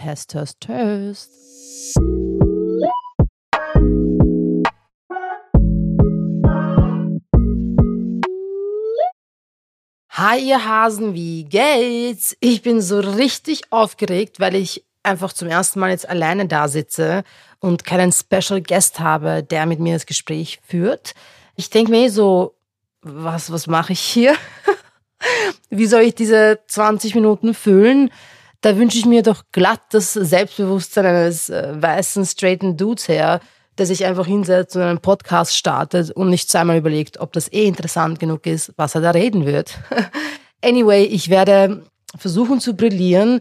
Test, Test. Hi ihr Hasen, wie geht's? Ich bin so richtig aufgeregt, weil ich einfach zum ersten Mal jetzt alleine da sitze und keinen Special Guest habe, der mit mir das Gespräch führt. Ich denke mir eh so, was, was mache ich hier? Wie soll ich diese 20 Minuten füllen? Da wünsche ich mir doch glatt das Selbstbewusstsein eines äh, weißen, straighten Dudes her, der sich einfach hinsetzt und einen Podcast startet und nicht zweimal überlegt, ob das eh interessant genug ist, was er da reden wird. anyway, ich werde versuchen zu brillieren.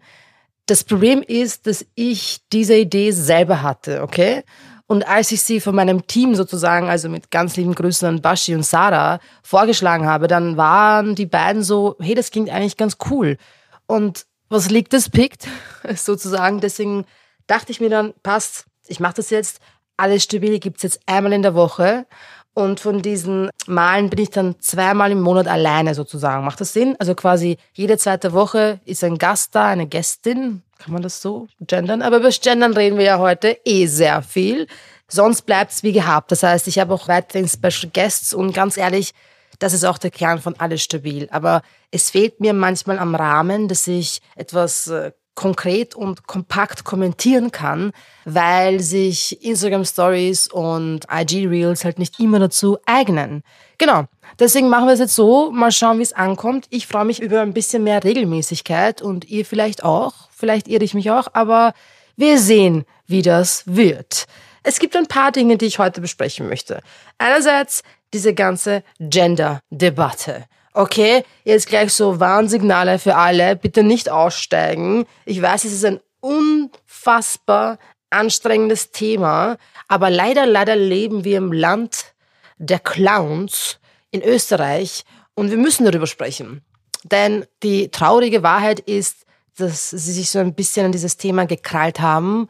Das Problem ist, dass ich diese Idee selber hatte, okay? Und als ich sie von meinem Team sozusagen, also mit ganz lieben Grüßen an Bashi und Sarah, vorgeschlagen habe, dann waren die beiden so, hey, das klingt eigentlich ganz cool. Und was liegt das pickt, sozusagen. Deswegen dachte ich mir dann, passt, ich mache das jetzt. Alles stabil gibt's jetzt einmal in der Woche. Und von diesen Malen bin ich dann zweimal im Monat alleine sozusagen. Macht das Sinn? Also quasi jede zweite Woche ist ein Gast da, eine Gästin, kann man das so gendern? Aber über Gendern reden wir ja heute eh sehr viel. Sonst bleibt's wie gehabt. Das heißt, ich habe auch weiterhin Special Guests und ganz ehrlich, das ist auch der Kern von Alles Stabil. Aber es fehlt mir manchmal am Rahmen, dass ich etwas äh, konkret und kompakt kommentieren kann, weil sich Instagram Stories und IG Reels halt nicht immer dazu eignen. Genau. Deswegen machen wir es jetzt so, mal schauen, wie es ankommt. Ich freue mich über ein bisschen mehr Regelmäßigkeit und ihr vielleicht auch. Vielleicht irre ich mich auch, aber wir sehen, wie das wird. Es gibt ein paar Dinge, die ich heute besprechen möchte. Einerseits diese ganze Gender-Debatte. Okay, jetzt gleich so Warnsignale für alle. Bitte nicht aussteigen. Ich weiß, es ist ein unfassbar anstrengendes Thema, aber leider, leider leben wir im Land der Clowns in Österreich und wir müssen darüber sprechen. Denn die traurige Wahrheit ist, dass sie sich so ein bisschen an dieses Thema gekrallt haben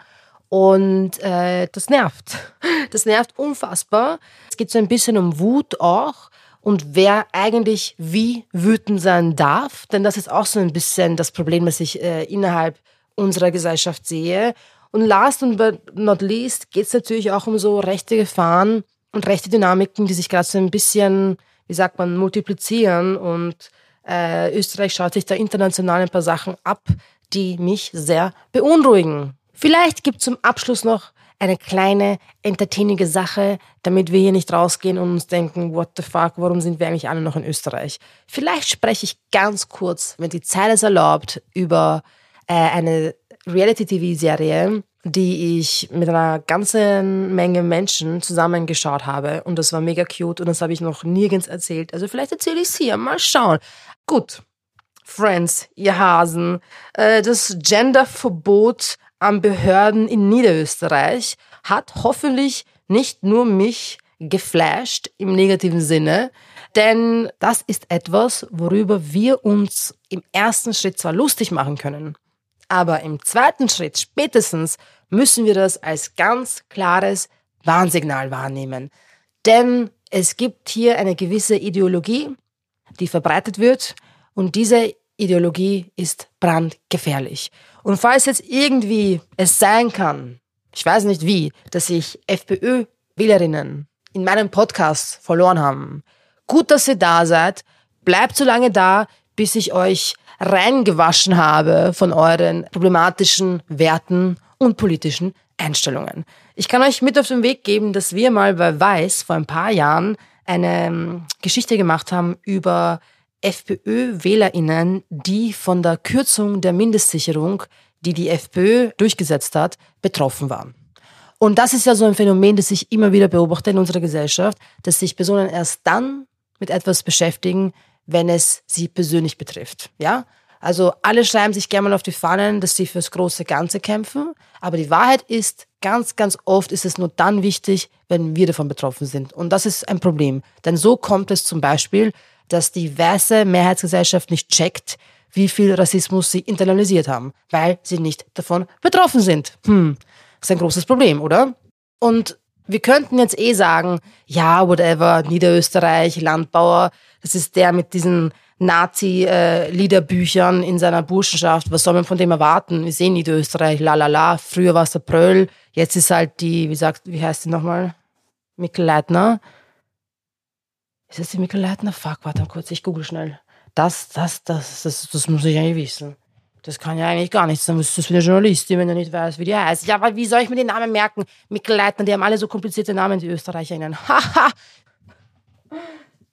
und äh, das nervt. Das nervt unfassbar. Es geht so ein bisschen um Wut auch und wer eigentlich wie wütend sein darf. Denn das ist auch so ein bisschen das Problem, das ich äh, innerhalb unserer Gesellschaft sehe. Und last but not least geht es natürlich auch um so rechte Gefahren und rechte Dynamiken, die sich gerade so ein bisschen, wie sagt man, multiplizieren. Und äh, Österreich schaut sich da international ein paar Sachen ab, die mich sehr beunruhigen. Vielleicht gibt zum Abschluss noch eine kleine, entertainige Sache, damit wir hier nicht rausgehen und uns denken, what the fuck, warum sind wir eigentlich alle noch in Österreich? Vielleicht spreche ich ganz kurz, wenn die Zeit es erlaubt, über äh, eine Reality-TV-Serie, die ich mit einer ganzen Menge Menschen zusammengeschaut habe. Und das war mega cute und das habe ich noch nirgends erzählt. Also vielleicht erzähle ich es hier. Mal schauen. Gut. Friends, ihr Hasen. Äh, das Genderverbot an Behörden in Niederösterreich hat hoffentlich nicht nur mich geflasht im negativen Sinne, denn das ist etwas, worüber wir uns im ersten Schritt zwar lustig machen können, aber im zweiten Schritt spätestens müssen wir das als ganz klares Warnsignal wahrnehmen. Denn es gibt hier eine gewisse Ideologie, die verbreitet wird und diese Ideologie ist brandgefährlich. Und falls jetzt irgendwie es sein kann, ich weiß nicht wie, dass sich FPÖ-Wählerinnen in meinem Podcast verloren haben, gut, dass ihr da seid, bleibt so lange da, bis ich euch reingewaschen habe von euren problematischen Werten und politischen Einstellungen. Ich kann euch mit auf den Weg geben, dass wir mal bei Weiß vor ein paar Jahren eine ähm, Geschichte gemacht haben über FPÖ-WählerInnen, die von der Kürzung der Mindestsicherung, die die FPÖ durchgesetzt hat, betroffen waren. Und das ist ja so ein Phänomen, das ich immer wieder beobachte in unserer Gesellschaft, dass sich Personen erst dann mit etwas beschäftigen, wenn es sie persönlich betrifft. Ja? Also alle schreiben sich gerne mal auf die Fahnen, dass sie fürs große Ganze kämpfen. Aber die Wahrheit ist, ganz, ganz oft ist es nur dann wichtig, wenn wir davon betroffen sind. Und das ist ein Problem. Denn so kommt es zum Beispiel, dass die weiße Mehrheitsgesellschaft nicht checkt, wie viel Rassismus sie internalisiert haben, weil sie nicht davon betroffen sind. Hm, ist ein großes Problem, oder? Und wir könnten jetzt eh sagen, ja, whatever, Niederösterreich, Landbauer, das ist der mit diesen Nazi-Liederbüchern in seiner Burschenschaft. Was soll man von dem erwarten? Wir sehen Niederösterreich, la la la. Früher war es der Pröll, jetzt ist halt die, wie sagt, wie heißt sie nochmal? Mikkel Leitner. Ist das die Mikkel Leitner? Fuck, warte mal kurz, ich google schnell. Das, das, das, das, das muss ich eigentlich wissen. Das kann ja eigentlich gar nichts. Dann müsste es wieder Journalistin, wenn er nicht weiß, wie die heißt. Ja, aber wie soll ich mir den Namen merken? Mikkel Leitner, die haben alle so komplizierte Namen, die Österreicherinnen. Haha.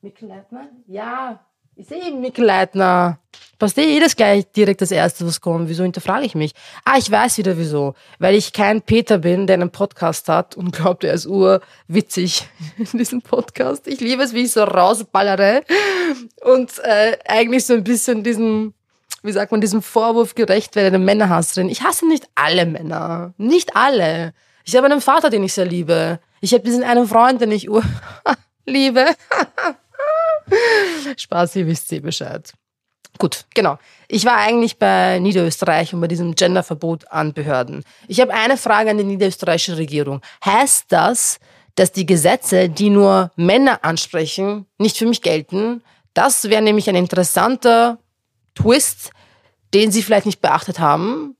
Mikkel Leitner? Ja, ich sehe eben Mikkel Leitner. Passt eh jedes gleich direkt das Erste, was kommt. Wieso hinterfrage ich mich? Ah, ich weiß wieder wieso. Weil ich kein Peter bin, der einen Podcast hat und glaubt, er ist urwitzig in diesem Podcast. Ich liebe es, wie ich so rausballere und äh, eigentlich so ein bisschen diesen, wie sagt man, diesem Vorwurf gerecht werde, eine Männerhasserin. Ich hasse nicht alle Männer. Nicht alle. Ich habe einen Vater, den ich sehr liebe. Ich habe diesen einen Freund, den ich ur liebe. Spaß, ihr wisst eh Bescheid. Gut, genau. Ich war eigentlich bei Niederösterreich und bei diesem Genderverbot an Behörden. Ich habe eine Frage an die niederösterreichische Regierung. Heißt das, dass die Gesetze, die nur Männer ansprechen, nicht für mich gelten? Das wäre nämlich ein interessanter Twist, den Sie vielleicht nicht beachtet haben.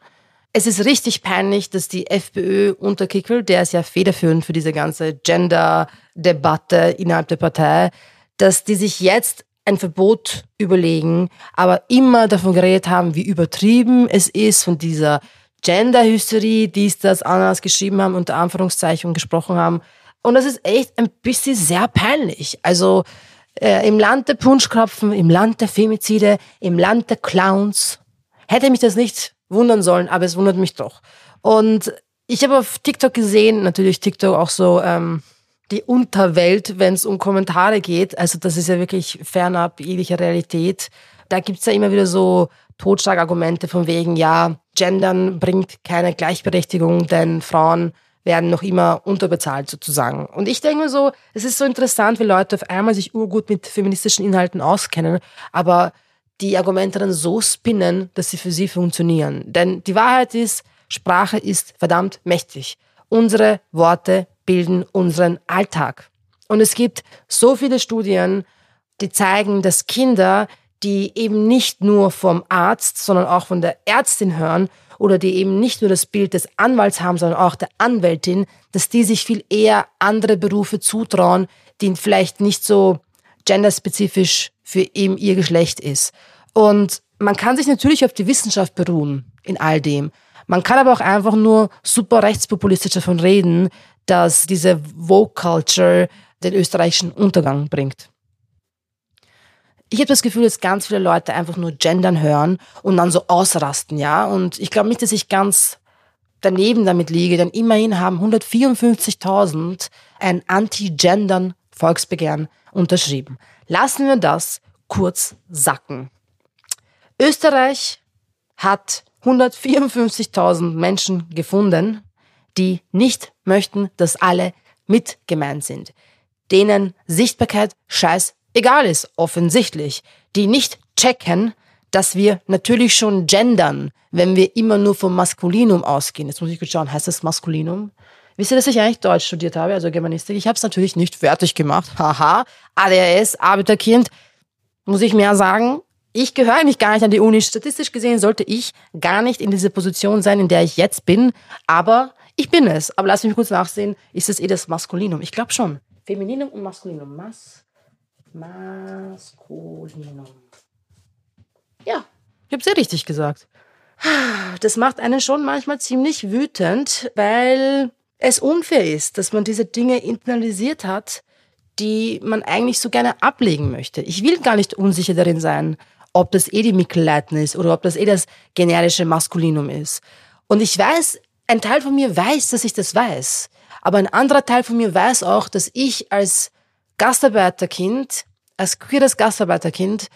Es ist richtig peinlich, dass die FPÖ unter Kickel, der ist ja federführend für diese ganze Gender-Debatte innerhalb der Partei, dass die sich jetzt ein Verbot überlegen, aber immer davon geredet haben, wie übertrieben es ist von dieser Gender-Hysterie, die es das anders geschrieben haben, unter Anführungszeichen gesprochen haben. Und das ist echt ein bisschen sehr peinlich. Also äh, im Land der Punschkrapfen, im Land der Femizide, im Land der Clowns, hätte mich das nicht wundern sollen, aber es wundert mich doch. Und ich habe auf TikTok gesehen, natürlich TikTok auch so ähm, die Unterwelt, wenn es um Kommentare geht. Also das ist ja wirklich fernab jeglicher Realität. Da gibt's ja immer wieder so Totschlagargumente von wegen, ja, Gendern bringt keine Gleichberechtigung, denn Frauen werden noch immer unterbezahlt sozusagen. Und ich denke mir so, es ist so interessant, wie Leute auf einmal sich urgut mit feministischen Inhalten auskennen, aber die Argumente dann so spinnen, dass sie für sie funktionieren. Denn die Wahrheit ist, Sprache ist verdammt mächtig. Unsere Worte bilden unseren Alltag. Und es gibt so viele Studien, die zeigen, dass Kinder, die eben nicht nur vom Arzt, sondern auch von der Ärztin hören oder die eben nicht nur das Bild des Anwalts haben, sondern auch der Anwältin, dass die sich viel eher andere Berufe zutrauen, die vielleicht nicht so genderspezifisch für eben ihr Geschlecht ist. Und man kann sich natürlich auf die Wissenschaft beruhen in all dem. Man kann aber auch einfach nur super rechtspopulistisch davon reden, dass diese Vogue Culture den österreichischen Untergang bringt. Ich habe das Gefühl, dass ganz viele Leute einfach nur gendern hören und dann so ausrasten, ja. Und ich glaube nicht, dass ich ganz daneben damit liege, denn immerhin haben 154.000 ein Anti-Gendern Volksbegehren unterschrieben. Lassen wir das kurz sacken. Österreich hat 154.000 Menschen gefunden, die nicht möchten, dass alle mit gemeint sind, denen Sichtbarkeit scheiß egal ist, offensichtlich, die nicht checken, dass wir natürlich schon gendern, wenn wir immer nur vom Maskulinum ausgehen. Jetzt muss ich kurz schauen, heißt das Maskulinum? Wisst ihr, dass ich eigentlich Deutsch studiert habe, also Germanistik? Ich habe es natürlich nicht fertig gemacht. Haha, ADHS, Arbeiterkind. Muss ich mehr sagen? Ich gehöre eigentlich gar nicht an die Uni. Statistisch gesehen sollte ich gar nicht in dieser Position sein, in der ich jetzt bin. Aber ich bin es. Aber lass mich kurz nachsehen. Ist es eh das Maskulinum? Ich glaube schon. Femininum und Maskulinum. Mas Maskulinum. Ja, ich habe sehr richtig gesagt. Das macht einen schon manchmal ziemlich wütend, weil es unfair ist, dass man diese Dinge internalisiert hat, die man eigentlich so gerne ablegen möchte. Ich will gar nicht unsicher darin sein, ob das eh die Mikkelleiten ist oder ob das eh das generische Maskulinum ist. Und ich weiß, ein Teil von mir weiß, dass ich das weiß. Aber ein anderer Teil von mir weiß auch, dass ich als Gastarbeiterkind, als queeres Gastarbeiterkind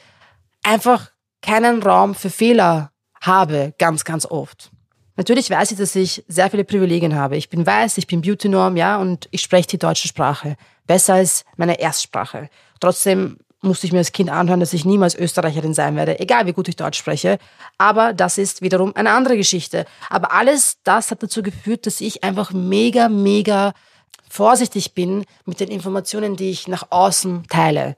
einfach keinen Raum für Fehler habe, ganz, ganz oft. Natürlich weiß ich, dass ich sehr viele Privilegien habe. Ich bin weiß, ich bin Beauty-Norm, ja, und ich spreche die deutsche Sprache. Besser als meine Erstsprache. Trotzdem musste ich mir als Kind anhören, dass ich niemals Österreicherin sein werde, egal wie gut ich Deutsch spreche. Aber das ist wiederum eine andere Geschichte. Aber alles das hat dazu geführt, dass ich einfach mega, mega vorsichtig bin mit den Informationen, die ich nach außen teile.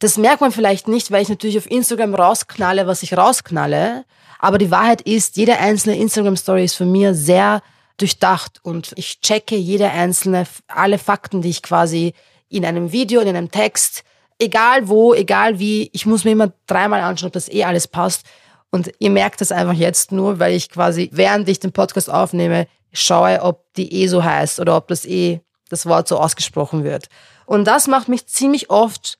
Das merkt man vielleicht nicht, weil ich natürlich auf Instagram rausknalle, was ich rausknalle. Aber die Wahrheit ist, jede einzelne Instagram-Story ist für mir sehr durchdacht und ich checke jede einzelne, alle Fakten, die ich quasi in einem Video, in einem Text, egal wo, egal wie, ich muss mir immer dreimal anschauen, ob das eh alles passt. Und ihr merkt das einfach jetzt nur, weil ich quasi, während ich den Podcast aufnehme, schaue, ob die eh so heißt oder ob das eh das Wort so ausgesprochen wird. Und das macht mich ziemlich oft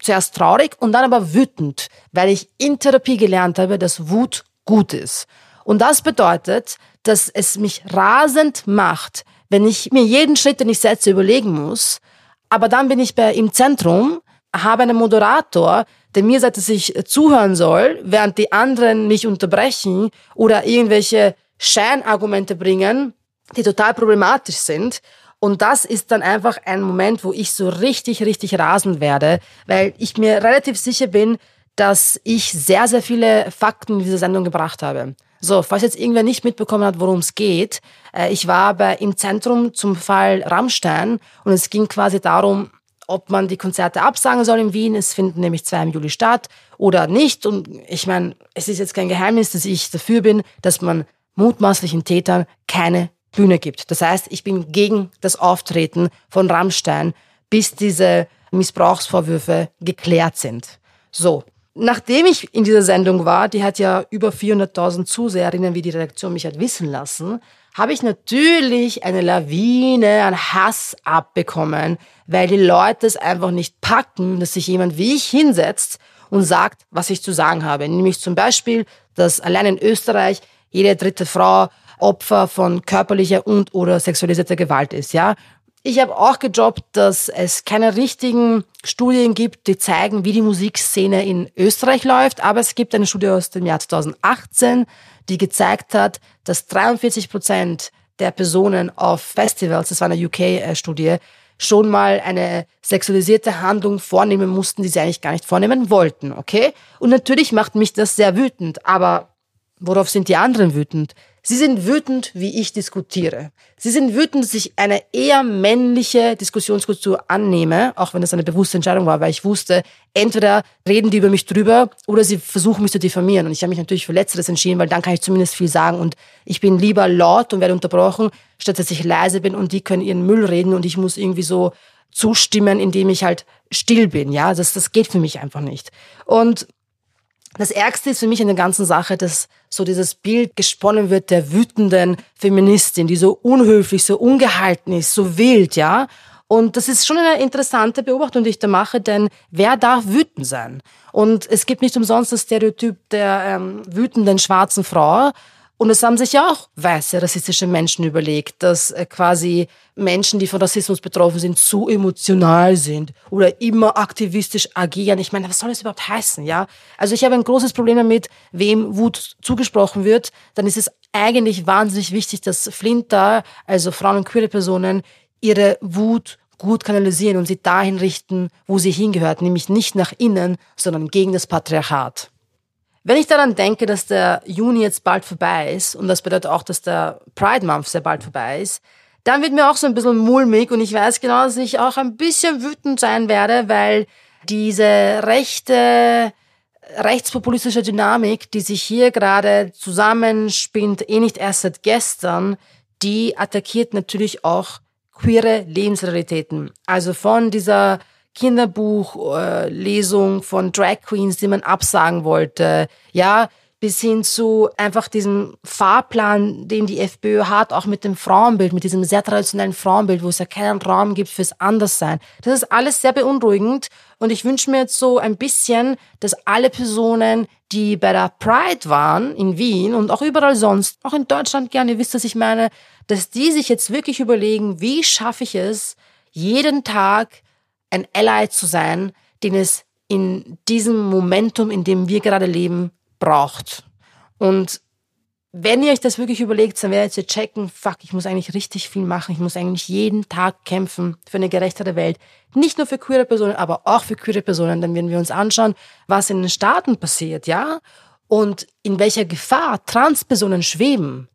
zuerst traurig und dann aber wütend, weil ich in Therapie gelernt habe, dass Wut gut ist. Und das bedeutet, dass es mich rasend macht, wenn ich mir jeden Schritt, den ich setze, überlegen muss. Aber dann bin ich bei im Zentrum, habe einen Moderator, der mir sagt, dass ich zuhören soll, während die anderen mich unterbrechen oder irgendwelche Scheinargumente bringen, die total problematisch sind. Und das ist dann einfach ein Moment, wo ich so richtig, richtig rasend werde, weil ich mir relativ sicher bin, dass ich sehr, sehr viele Fakten in diese Sendung gebracht habe. So, falls jetzt irgendwer nicht mitbekommen hat, worum es geht, äh, ich war bei, im Zentrum zum Fall Rammstein und es ging quasi darum, ob man die Konzerte absagen soll in Wien. Es finden nämlich zwei im Juli statt oder nicht. Und ich meine, es ist jetzt kein Geheimnis, dass ich dafür bin, dass man mutmaßlichen Tätern keine Bühne gibt. Das heißt, ich bin gegen das Auftreten von Rammstein, bis diese Missbrauchsvorwürfe geklärt sind. So. Nachdem ich in dieser Sendung war, die hat ja über 400.000 Zuseherinnen, wie die Redaktion mich hat wissen lassen, habe ich natürlich eine Lawine an Hass abbekommen, weil die Leute es einfach nicht packen, dass sich jemand wie ich hinsetzt und sagt, was ich zu sagen habe. Nämlich zum Beispiel, dass allein in Österreich jede dritte Frau Opfer von körperlicher und oder sexualisierter Gewalt ist, ja. Ich habe auch gejobbt, dass es keine richtigen Studien gibt, die zeigen, wie die Musikszene in Österreich läuft, aber es gibt eine Studie aus dem Jahr 2018, die gezeigt hat, dass 43 Prozent der Personen auf Festivals, das war eine UK-Studie, schon mal eine sexualisierte Handlung vornehmen mussten, die sie eigentlich gar nicht vornehmen wollten, okay? Und natürlich macht mich das sehr wütend, aber worauf sind die anderen wütend? Sie sind wütend, wie ich diskutiere. Sie sind wütend, dass ich eine eher männliche Diskussionskultur annehme, auch wenn das eine bewusste Entscheidung war, weil ich wusste, entweder reden die über mich drüber oder sie versuchen mich zu diffamieren. Und ich habe mich natürlich für Letzteres entschieden, weil dann kann ich zumindest viel sagen und ich bin lieber laut und werde unterbrochen, statt dass ich leise bin und die können ihren Müll reden und ich muss irgendwie so zustimmen, indem ich halt still bin. Ja, das, das geht für mich einfach nicht. Und das Ärgste ist für mich in der ganzen Sache, dass so dieses Bild gesponnen wird der wütenden Feministin, die so unhöflich, so ungehalten ist, so wild, ja. Und das ist schon eine interessante Beobachtung, die ich da mache, denn wer darf wütend sein? Und es gibt nicht umsonst das Stereotyp der ähm, wütenden schwarzen Frau, und es haben sich ja auch weiße rassistische Menschen überlegt, dass äh, quasi Menschen, die von Rassismus betroffen sind, zu emotional sind oder immer aktivistisch agieren. Ich meine, was soll das überhaupt heißen, ja? Also ich habe ein großes Problem damit, wem Wut zugesprochen wird. Dann ist es eigentlich wahnsinnig wichtig, dass Flinter, also Frauen und queere Personen, ihre Wut gut kanalisieren und sie dahin richten, wo sie hingehört, nämlich nicht nach innen, sondern gegen das Patriarchat. Wenn ich daran denke, dass der Juni jetzt bald vorbei ist, und das bedeutet auch, dass der Pride Month sehr bald vorbei ist, dann wird mir auch so ein bisschen mulmig und ich weiß genau, dass ich auch ein bisschen wütend sein werde, weil diese rechte, rechtspopulistische Dynamik, die sich hier gerade zusammenspinnt, eh nicht erst seit gestern, die attackiert natürlich auch queere Lebensrealitäten. Also von dieser Kinderbuchlesung äh, von Drag Queens, die man absagen wollte, ja, bis hin zu einfach diesem Fahrplan, den die FPÖ hat, auch mit dem Frauenbild, mit diesem sehr traditionellen Frauenbild, wo es ja keinen Raum gibt fürs Anderssein. Das ist alles sehr beunruhigend und ich wünsche mir jetzt so ein bisschen, dass alle Personen, die bei der Pride waren in Wien und auch überall sonst, auch in Deutschland gerne, ihr wisst, was ich meine, dass die sich jetzt wirklich überlegen, wie schaffe ich es, jeden Tag ein Ally zu sein, den es in diesem Momentum, in dem wir gerade leben, braucht. Und wenn ihr euch das wirklich überlegt, dann werdet ihr checken, fuck, ich muss eigentlich richtig viel machen. Ich muss eigentlich jeden Tag kämpfen für eine gerechtere Welt. Nicht nur für queere Personen, aber auch für queere Personen. Dann werden wir uns anschauen, was in den Staaten passiert, ja? Und in welcher Gefahr Transpersonen schweben.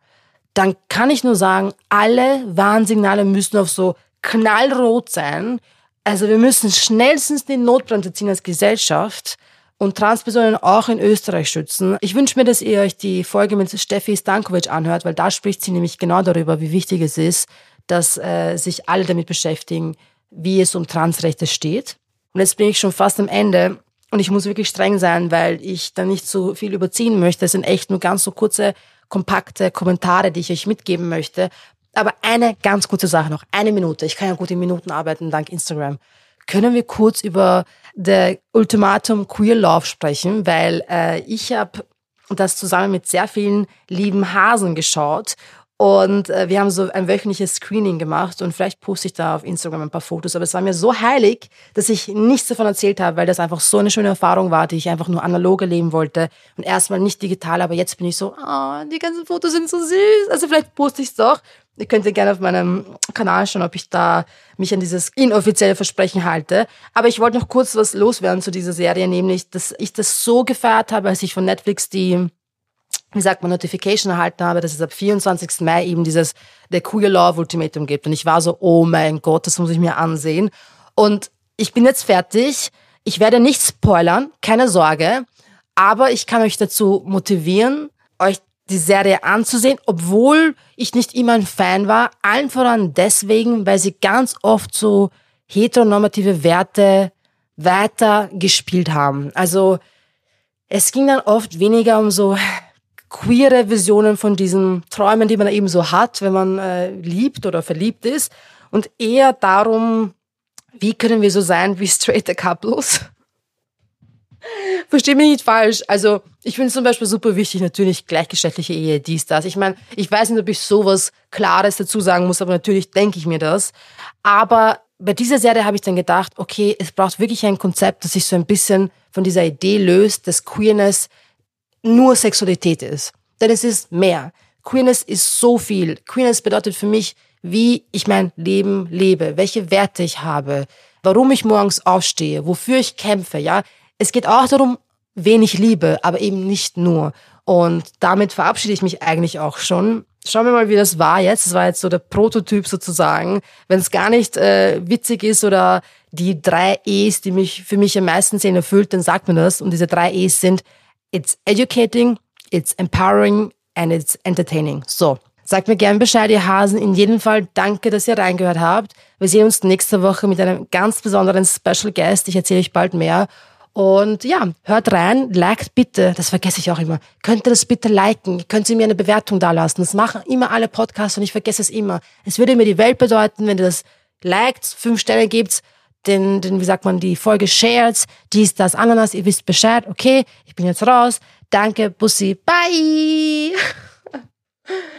Dann kann ich nur sagen, alle Warnsignale müssen auf so knallrot sein, Also wir müssen schnellstens die Notbremse ziehen als Gesellschaft und Transpersonen auch in Österreich schützen. Ich wünsche mir, dass ihr euch die Folge mit Steffi Stankovic anhört, weil da spricht sie nämlich genau darüber, wie wichtig es ist, dass äh, sich alle damit beschäftigen, wie es um Transrechte steht. Und jetzt bin ich schon fast am Ende und ich muss wirklich streng sein, weil ich da nicht so viel überziehen möchte. Es sind echt nur ganz so kurze, kompakte Kommentare, die ich euch mitgeben möchte. Aber eine ganz kurze Sache noch, eine Minute. Ich kann ja gut in Minuten arbeiten dank Instagram können wir kurz über der Ultimatum Queer Love sprechen, weil äh, ich habe das zusammen mit sehr vielen lieben Hasen geschaut und äh, wir haben so ein wöchentliches Screening gemacht und vielleicht poste ich da auf Instagram ein paar Fotos. Aber es war mir so heilig, dass ich nichts davon erzählt habe, weil das einfach so eine schöne Erfahrung war, die ich einfach nur analog erleben wollte und erstmal nicht digital. Aber jetzt bin ich so, oh, die ganzen Fotos sind so süß. Also vielleicht poste ich es doch. Ihr könnt ja gerne auf meinem Kanal schauen, ob ich da mich an dieses inoffizielle Versprechen halte. Aber ich wollte noch kurz was loswerden zu dieser Serie, nämlich, dass ich das so gefeiert habe, als ich von Netflix die wie sagt man, Notification erhalten habe, dass es ab 24. Mai eben dieses der Queer Love Ultimatum gibt. Und ich war so, oh mein Gott, das muss ich mir ansehen. Und ich bin jetzt fertig. Ich werde nicht spoilern, keine Sorge. Aber ich kann euch dazu motivieren, euch die Serie anzusehen, obwohl ich nicht immer ein Fan war. Allen voran deswegen, weil sie ganz oft so heteronormative Werte weiter gespielt haben. Also es ging dann oft weniger um so queere Visionen von diesen Träumen, die man eben so hat, wenn man äh, liebt oder verliebt ist. Und eher darum, wie können wir so sein wie straight couples? Versteh mich nicht falsch. Also ich finde es zum Beispiel super wichtig, natürlich gleichgeschlechtliche Ehe, dies, das. Ich meine, ich weiß nicht, ob ich sowas Klares dazu sagen muss, aber natürlich denke ich mir das. Aber bei dieser Serie habe ich dann gedacht, okay, es braucht wirklich ein Konzept, das sich so ein bisschen von dieser Idee löst, dass Queerness nur Sexualität ist. Denn es ist mehr. Queerness ist so viel. Queerness bedeutet für mich, wie ich mein Leben lebe, welche Werte ich habe, warum ich morgens aufstehe, wofür ich kämpfe, ja. Es geht auch darum, wen ich liebe, aber eben nicht nur. Und damit verabschiede ich mich eigentlich auch schon. Schauen wir mal, wie das war jetzt. Das war jetzt so der Prototyp sozusagen. Wenn es gar nicht äh, witzig ist oder die drei E's, die mich für mich am meisten sehen erfüllt, dann sagt man das. Und diese drei E's sind It's educating, it's empowering and it's entertaining. So. Sagt mir gern Bescheid, ihr Hasen. In jedem Fall danke, dass ihr reingehört habt. Wir sehen uns nächste Woche mit einem ganz besonderen Special Guest. Ich erzähle euch bald mehr. Und ja, hört rein, liked bitte, das vergesse ich auch immer. Könnt ihr das bitte liken? Könnt ihr mir eine Bewertung dalassen? Das machen immer alle Podcasts und ich vergesse es immer. Es würde mir die Welt bedeuten, wenn ihr das liked, fünf Sterne gebt den, den, wie sagt man, die Folge shared, dies, das, Ananas, ihr wisst Bescheid, okay, ich bin jetzt raus. Danke, Bussi, bye!